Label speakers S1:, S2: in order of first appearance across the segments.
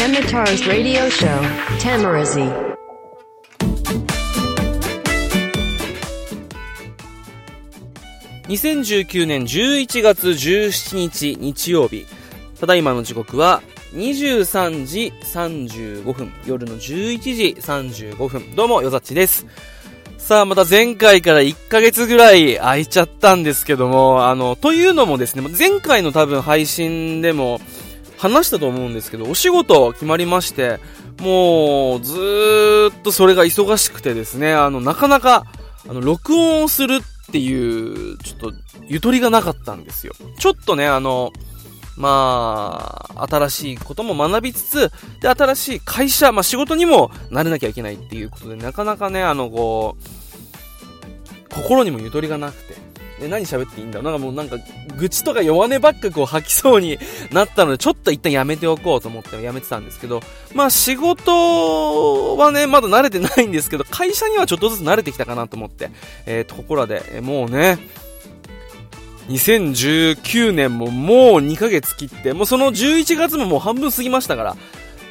S1: Temitar's radio show, Tamarazi.
S2: 2019年11月17日日曜日。ただいまの時刻は23時35分。夜の11時35分。どうもよざっちです。さあまた前回から1ヶ月ぐらい空いちゃったんですけどもあのというのもですね前回の多分配信でも話したと思うんですけどお仕事決まりましてもうずっとそれが忙しくてですねあのなかなかあの録音をするっていう、ちょっと、ゆとりがなかったんですよ。ちょっとね、あの、まあ、新しいことも学びつつ、で、新しい会社、まあ仕事にも慣れなきゃいけないっていうことで、なかなかね、あの、こう、心にもゆとりがなくて、で、何喋っていいんだ？なんかもうなんか、愚痴とか弱音ばっかこう吐きそうになったので、ちょっと一旦やめておこうと思ってやめてたんですけど、まあ仕事はね、まだ慣れてないんですけど、会社にはちょっとずつ慣れてきたかなと思って、えー、ところで、え、もうね、2019年ももう2ヶ月切って、もうその11月ももう半分過ぎましたから、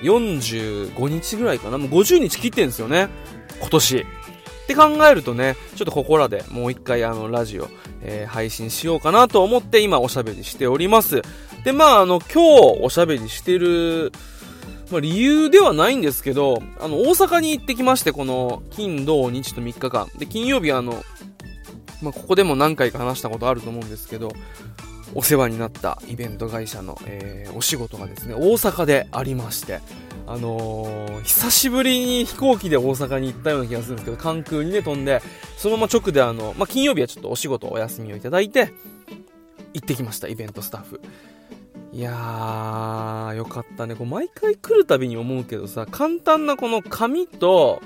S2: 45日ぐらいかな、もう50日切ってんですよね、今年。って考えるとね、ちょっとここらでもう一回あのラジオ、えー、配信しようかなと思って今おしゃべりしております。で、まああの今日おしゃべりしてる、まあ、理由ではないんですけど、あの大阪に行ってきまして、この金、土、日と3日間。で、金曜日あの、まあ、ここでも何回か話したことあると思うんですけど、お世話になったイベント会社の、えー、お仕事がですね、大阪でありまして、あのー、久しぶりに飛行機で大阪に行ったような気がするんですけど、関空にね、飛んで、そのまま直であの、まあ、金曜日はちょっとお仕事お休みをいただいて、行ってきました、イベントスタッフ。いやー、よかったね。こう毎回来るたびに思うけどさ、簡単なこの紙と、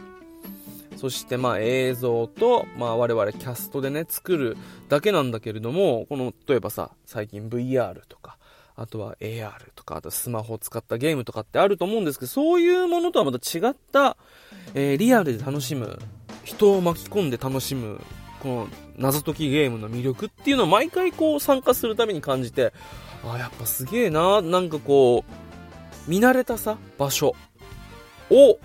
S2: そしてまあ映像と、まあ我々キャストでね、作るだけなんだけれども、この、例えばさ、最近 VR とか、あとは AR とか、あとスマホを使ったゲームとかってあると思うんですけど、そういうものとはまた違った、えー、リアルで楽しむ、人を巻き込んで楽しむ、この謎解きゲームの魅力っていうのを毎回こう参加するために感じて、あ、やっぱすげえな、なんかこう、見慣れたさ、場所を、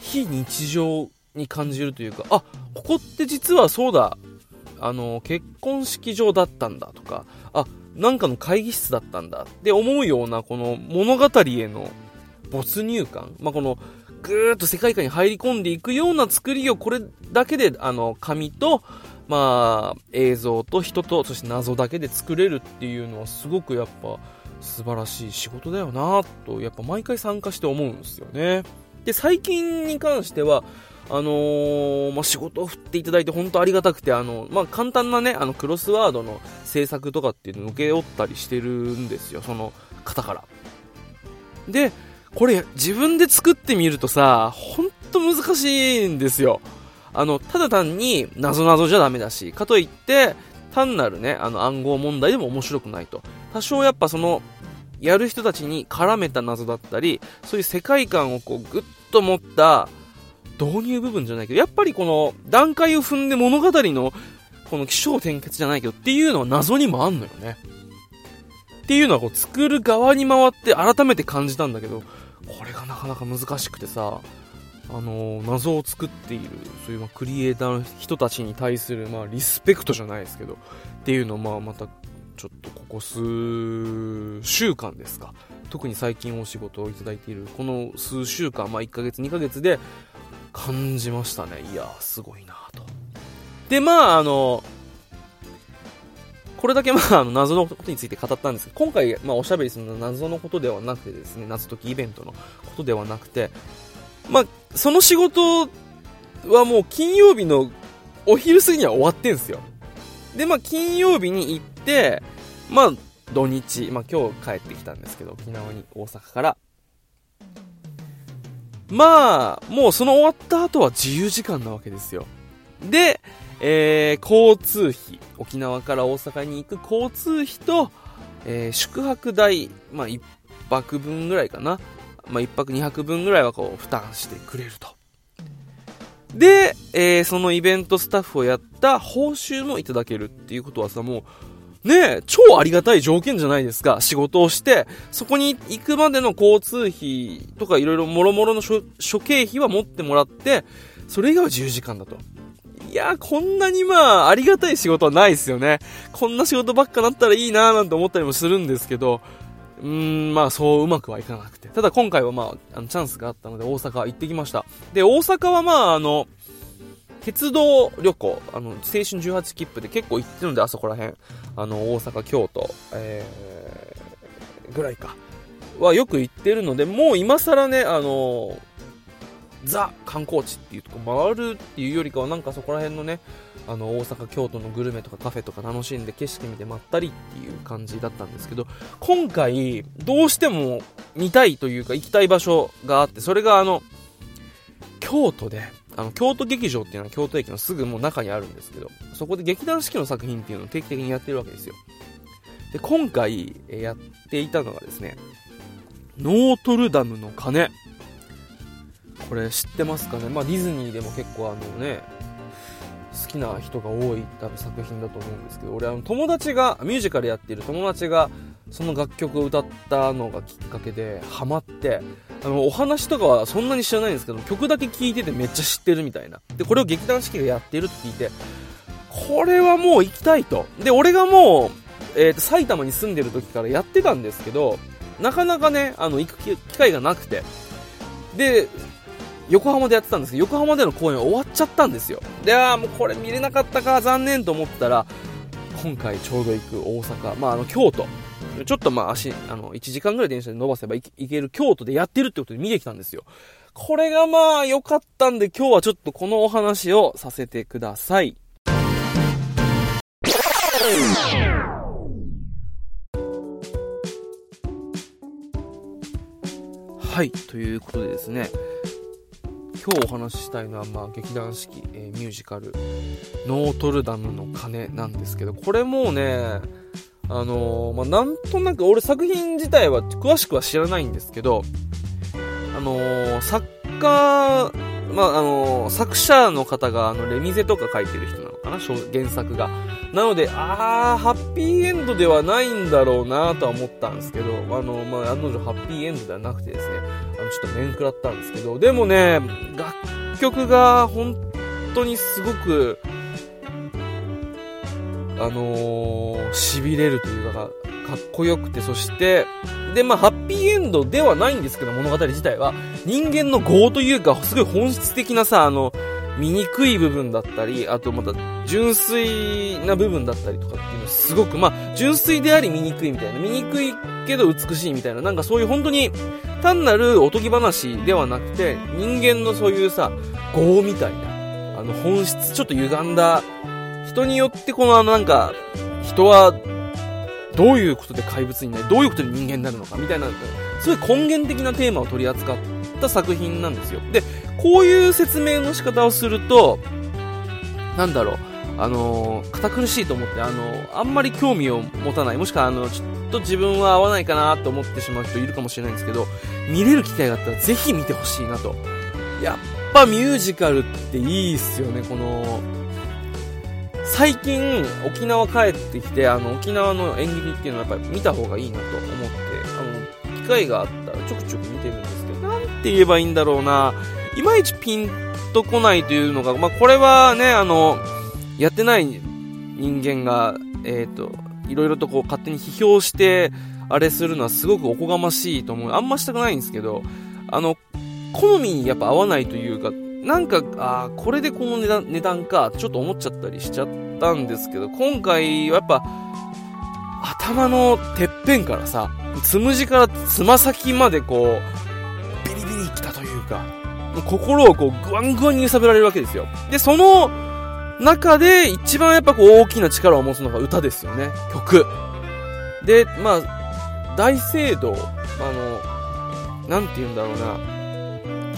S2: 非日常に感じるというか、あ、ここって実はそうだ、あの、結婚式場だったんだとか、あ、なんかの会議室だったんだって思うような、この物語への没入感。まあ、この、ぐーっと世界観に入り込んでいくような作りをこれだけで、あの、紙と、まあ、映像と人と、そして謎だけで作れるっていうのはすごくやっぱ素晴らしい仕事だよなと、やっぱ毎回参加して思うんですよね。で、最近に関しては、あのー、まあ、仕事を振っていただいて本当ありがたくて、あの、まあ、簡単なね、あの、クロスワードの制作とかっていうのを受け負ったりしてるんですよ、その方から。で、これ自分で作ってみるとさ、ほんと難しいんですよ。あの、ただ単に謎々じゃダメだし、かといって、単なるね、あの暗号問題でも面白くないと。多少やっぱその、やる人たちに絡めた謎だったり、そういう世界観をこう、ぐっと持った、導入部分じゃないけど、やっぱりこの段階を踏んで物語のこの起承転結じゃないけどっていうのは謎にもあんのよね。っていうのはこう作る側に回って改めて感じたんだけど、これがなかなか難しくてさ、あのー、謎を作っている、そういうまクリエイターの人たちに対するまあリスペクトじゃないですけど、っていうのをまあまたちょっとここ数週間ですか。特に最近お仕事をいただいているこの数週間、まあ1ヶ月2ヶ月で感じましたね。いやすごいなと。で、まあ、あの、これだけまあ、あの、謎のことについて語ったんですけど、今回、まあ、おしゃべりするのは謎のことではなくてですね、謎解きイベントのことではなくて、まあ、その仕事はもう金曜日のお昼過ぎには終わってんすよ。で、まあ、金曜日に行って、まあ、土日、まあ、今日帰ってきたんですけど、沖縄に、大阪から。まあ、もうその終わった後は自由時間なわけですよ。で、えー、交通費、沖縄から大阪に行く交通費と、えー、宿泊代、まあ、一泊分ぐらいかな。まあ、一泊二泊分ぐらいはこう、負担してくれると。で、えー、そのイベントスタッフをやった報酬もいただけるっていうことはさ、もうう、ね超ありがたい条件じゃないですか。仕事をして、そこに行くまでの交通費とかいろいろ諸々の諸経費は持ってもらって、それ以外は10時間だと。いやこんなにまあ、ありがたい仕事はないですよね。こんな仕事ばっかなったらいいなーなんて思ったりもするんですけど、うーん、まあそううまくはいかなくて。ただ今回はまあ、あのチャンスがあったので大阪行ってきました。で、大阪はまああの、鉄道旅行、あの、青春18切符で結構行ってるんで、あそこら辺。あの、大阪、京都、えー、ぐらいか。はよく行ってるので、もう今更ね、あの、ザ観光地っていうとこ回るっていうよりかはなんかそこら辺のねあの大阪京都のグルメとかカフェとか楽しんで景色見てまったりっていう感じだったんですけど今回どうしても見たいというか行きたい場所があってそれがあの京都であの京都劇場っていうのは京都駅のすぐもう中にあるんですけどそこで劇団四季の作品っていうのを定期的にやってるわけですよ。で今回やっていたのがですねノートルダムの鐘。これ知ってますかね、まあ、ディズニーでも結構あのね好きな人が多い多分作品だと思うんですけど俺あの友達がミュージカルやってる友達がその楽曲を歌ったのがきっかけでハマってあのお話とかはそんなに知らないんですけど曲だけ聴いててめっちゃ知ってるみたいなでこれを劇団四季がやってるって聞いてこれはもう行きたいとで俺がもう、えー、と埼玉に住んでる時からやってたんですけどなかなかねあの行く機会がなくてで横浜でやってたんですけど、横浜での公演終わっちゃったんですよ。で、ああ、もうこれ見れなかったか、残念と思ったら、今回ちょうど行く大阪、まあ、あの、京都。ちょっとまあ足、あの、1時間ぐらい電車で伸ばせば行ける京都でやってるってことで見てきたんですよ。これがまあ良かったんで今日はちょっとこのお話をさせてください。はい、ということでですね、今日お話ししたいのは、まあ、劇団四季、えー、ミュージカル、ノートルダムの鐘なんですけど、これもうね、あのー、まあ、なんとなく、俺作品自体は詳しくは知らないんですけど、あのー、作家、まあ、あの作者の方が、あの、レミゼとか書いてる人なのかな原作が。なので、あー、ハッピーエンドではないんだろうなとは思ったんですけど、あの、まあ、案の定ハッピーエンドではなくてですね、あの、ちょっと面食らったんですけど、でもね、楽曲が本当にすごく、あのー、痺れるというか、かっこよくて、そして、で、まあ、ハッピーエンドではないんですけど、物語自体は、人間の業というか、すごい本質的なさ、あの、醜い部分だったり、あとまた純粋な部分だったりとかっていうのはすごく、まあ、純粋であり醜いみたいな、醜いけど美しいみたいな、なんかそういう本当に単なるおとぎ話ではなくて、人間のそういうさ、業みたいな、あの本質、ちょっと歪んだ、人によってこのあのなんか、人はどういうことで怪物になり、どういうことで人間になるのかみたいな、すごい根源的なテーマを取り扱った作品なんですよ。で、こういう説明の仕方をすると、なんだろう、あのー、堅苦しいと思って、あのー、あんまり興味を持たない、もしくは、あの、ちょっと自分は合わないかなと思ってしまう人いるかもしれないんですけど、見れる機会があったらぜひ見てほしいなと。やっぱミュージカルっていいっすよね、この、最近沖縄帰ってきて、あの、沖縄の演劇っていうのはやっぱり見た方がいいなと思って、あの、機会があったらちょくちょく見てるんですけど、なんて言えばいいんだろうな。いまいちピンとこないというのが、まあ、これはね、あの、やってない人間が、えっ、ー、と、いろいろとこう勝手に批評して、あれするのはすごくおこがましいと思う。あんましたくないんですけど、あの、好みにやっぱ合わないというか、なんか、あこれでこの値段値段か、ちょっと思っちゃったりしちゃったんですけど、今回はやっぱ、頭のてっぺんからさ、つむじからつま先までこう、ビリビリきたというか、心をこう、ぐわんぐわんに揺さぶられるわけですよ。で、その中で一番やっぱこう大きな力を持つのが歌ですよね。曲。で、まあ、大聖堂、あの、なんて言うんだろうな、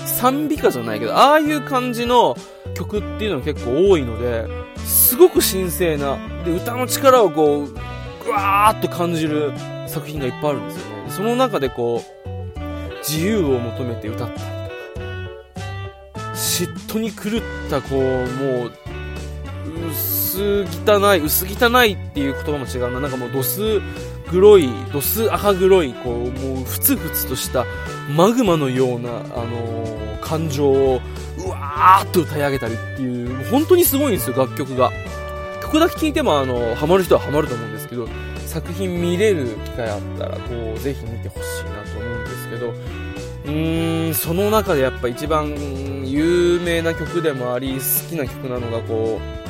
S2: 賛美歌じゃないけど、ああいう感じの曲っていうのが結構多いので、すごく神聖な、で、歌の力をこう、ぐわーっと感じる作品がいっぱいあるんですよね。その中でこう、自由を求めて歌ったりとか嫉妬に狂ったこうもう薄汚い、薄汚いっていう言葉も違うな。なんかもう、ドス黒い、ドス赤黒い、こう、もう、ふつふつとしたマグマのような、あのー、感情を、うわーっと歌い上げたりっていう、本当にすごいんですよ、楽曲が。曲だけ聴いても、あの、ハマる人はハマると思うんですけど、作品見れる機会あったら、こう、ぜひ見てほしいなと思うんですけど、うーん、その中でやっぱ一番有名な曲でもあり、好きな曲なのが、こう、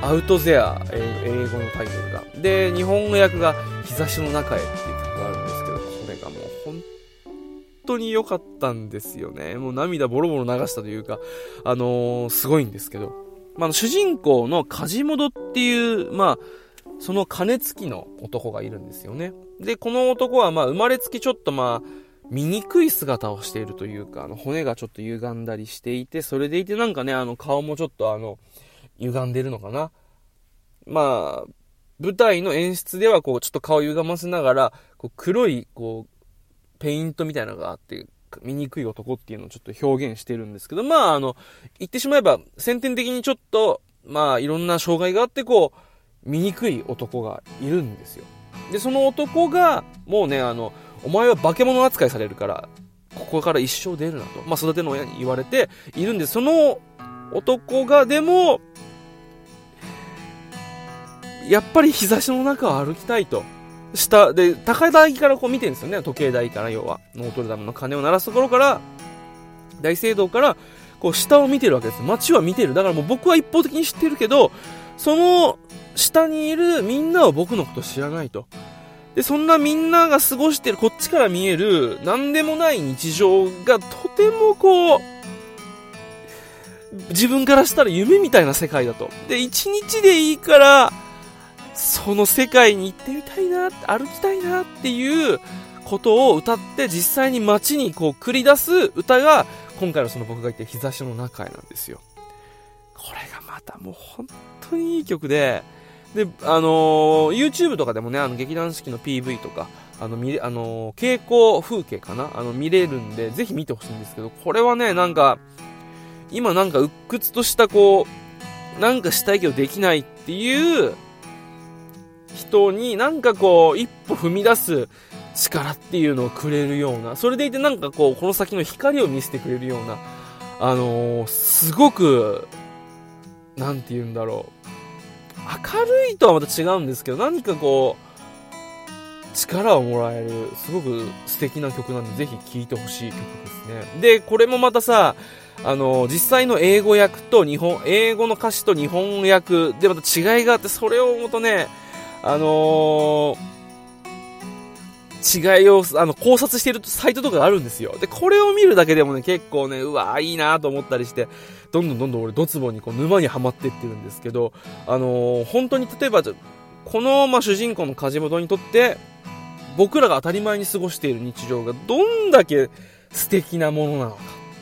S2: アウトゼア、英語のタイトルが。で、日本語訳が、日差しの中へっていう曲があるんですけど、これがもう本当に良かったんですよね。もう涙ボロボロ流したというか、あのー、すごいんですけど。まあ、主人公のカジモドっていう、まあ、その金付きの男がいるんですよね。で、この男はまあ生まれつきちょっとまあ、醜い姿をしているというか、あの骨がちょっと歪んだりしていて、それでいてなんかね、あの顔もちょっとあの、歪んでるのかな？まあ、舞台の演出ではこう、ちょっと顔歪ませながら、こう黒い、こう、ペイントみたいなのがあって、醜い男っていうのをちょっと表現してるんですけど、まあ、あの、言ってしまえば、先天的にちょっと、まあ、いろんな障害があって、こう、醜い男がいるんですよ。で、その男が、もうね、あの、お前は化け物扱いされるから、ここから一生出るなと。まあ、育ての親に言われているんで、その男がでも、やっぱり日差しの中を歩きたいと。下で、高台からこう見てるんですよね。時計台から要は。ノートルダムの鐘を鳴らすところから、大聖堂から、こう下を見てるわけです。街は見てる。だからもう僕は一方的に知ってるけど、その下にいるみんなは僕のこと知らないと。で、そんなみんなが過ごしてる、こっちから見える、なんでもない日常がとてもこう、自分からしたら夢みたいな世界だと。で、一日でいいから、その世界に行ってみたいな、歩きたいなっていうことを歌って実際に街にこう繰り出す歌が今回のその僕が言って日差しの中へなんですよ。これがまたもう本当にいい曲で、で、あのー、YouTube とかでもね、あの劇団四季の PV とか、あの、見れ、あのー、稽古風景かな？あの、見れるんで、ぜひ見てほしいんですけど、これはね、なんか、今なんか鬱屈としたこう、なんかしたいけどできないっていう人になんかこう、一歩踏み出す力っていうのをくれるような、それでいてなんかこう、この先の光を見せてくれるような、あのー、すごく、なんて言うんだろう。明るいとはまた違うんですけど、何かこう、力をもらえる、すごく素敵な曲なんで、ぜひ聴いてほしい曲ですね。で、これもまたさ、あの、実際の英語訳と日本、英語の歌詞と日本訳でまた違いがあって、それをもとね、あのー、違いを、あの、考察しているサイトとかがあるんですよ。で、これを見るだけでもね、結構ね、うわいいなと思ったりして、どんどんどんどん俺、ドツボにこう、沼にはまってってるんですけど、あのー、本当に例えば、この、まあ、主人公の梶本にとって、僕らが当たり前に過ごしている日常がどんだけ素敵なものなのか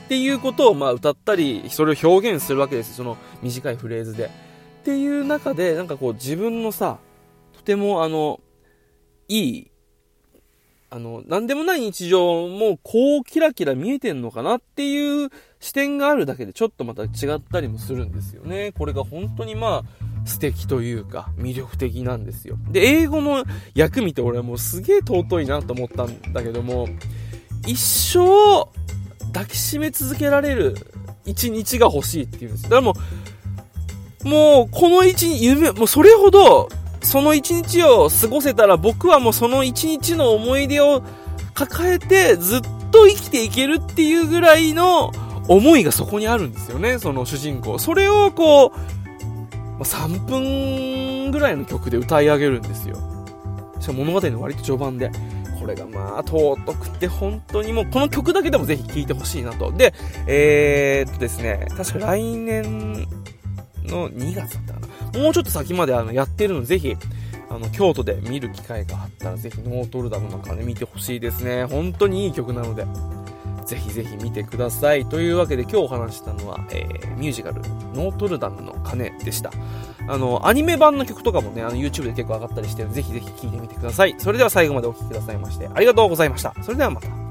S2: っていうことを、まあ、歌ったり、それを表現するわけですその短いフレーズで。っていう中で、なんかこう、自分のさ、ても、あの、いい、あの、なんでもない日常もこうキラキラ見えてんのかなっていう視点があるだけでちょっとまた違ったりもするんですよね。これが本当にまあ、素敵というか、魅力的なんですよ。で、英語の役見て俺はもうすげえ尊いなと思ったんだけども、一生抱きしめ続けられる一日が欲しいっていうんです。だからもう、もうこの一日、夢、もうそれほどその一日を過ごせたら僕はもうその一日の思い出を抱えてずっと生きていけるっていうぐらいの思いがそこにあるんですよね、その主人公。それをこう、3分ぐらいの曲で歌い上げるんですよ。しかも物語の割と序盤で。これがまあ、尊くて本当にもう、この曲だけでもぜひ聴いてほしいなと。で、えー、っとですね、確か来年の2月だったかな。もうちょっと先まであのやってるので、ぜひ、あの、京都で見る機会があったら、ぜひノートルダムの鐘見てほしいですね。本当にいい曲なので、ぜひぜひ見てください。というわけで今日お話したのは、えー、ミュージカル、ノートルダムの鐘でした。あの、アニメ版の曲とかもね、あの、YouTube で結構上がったりして、ぜひぜひ聴いてみてください。それでは最後までお聴きくださいまして、ありがとうございました。それではまた。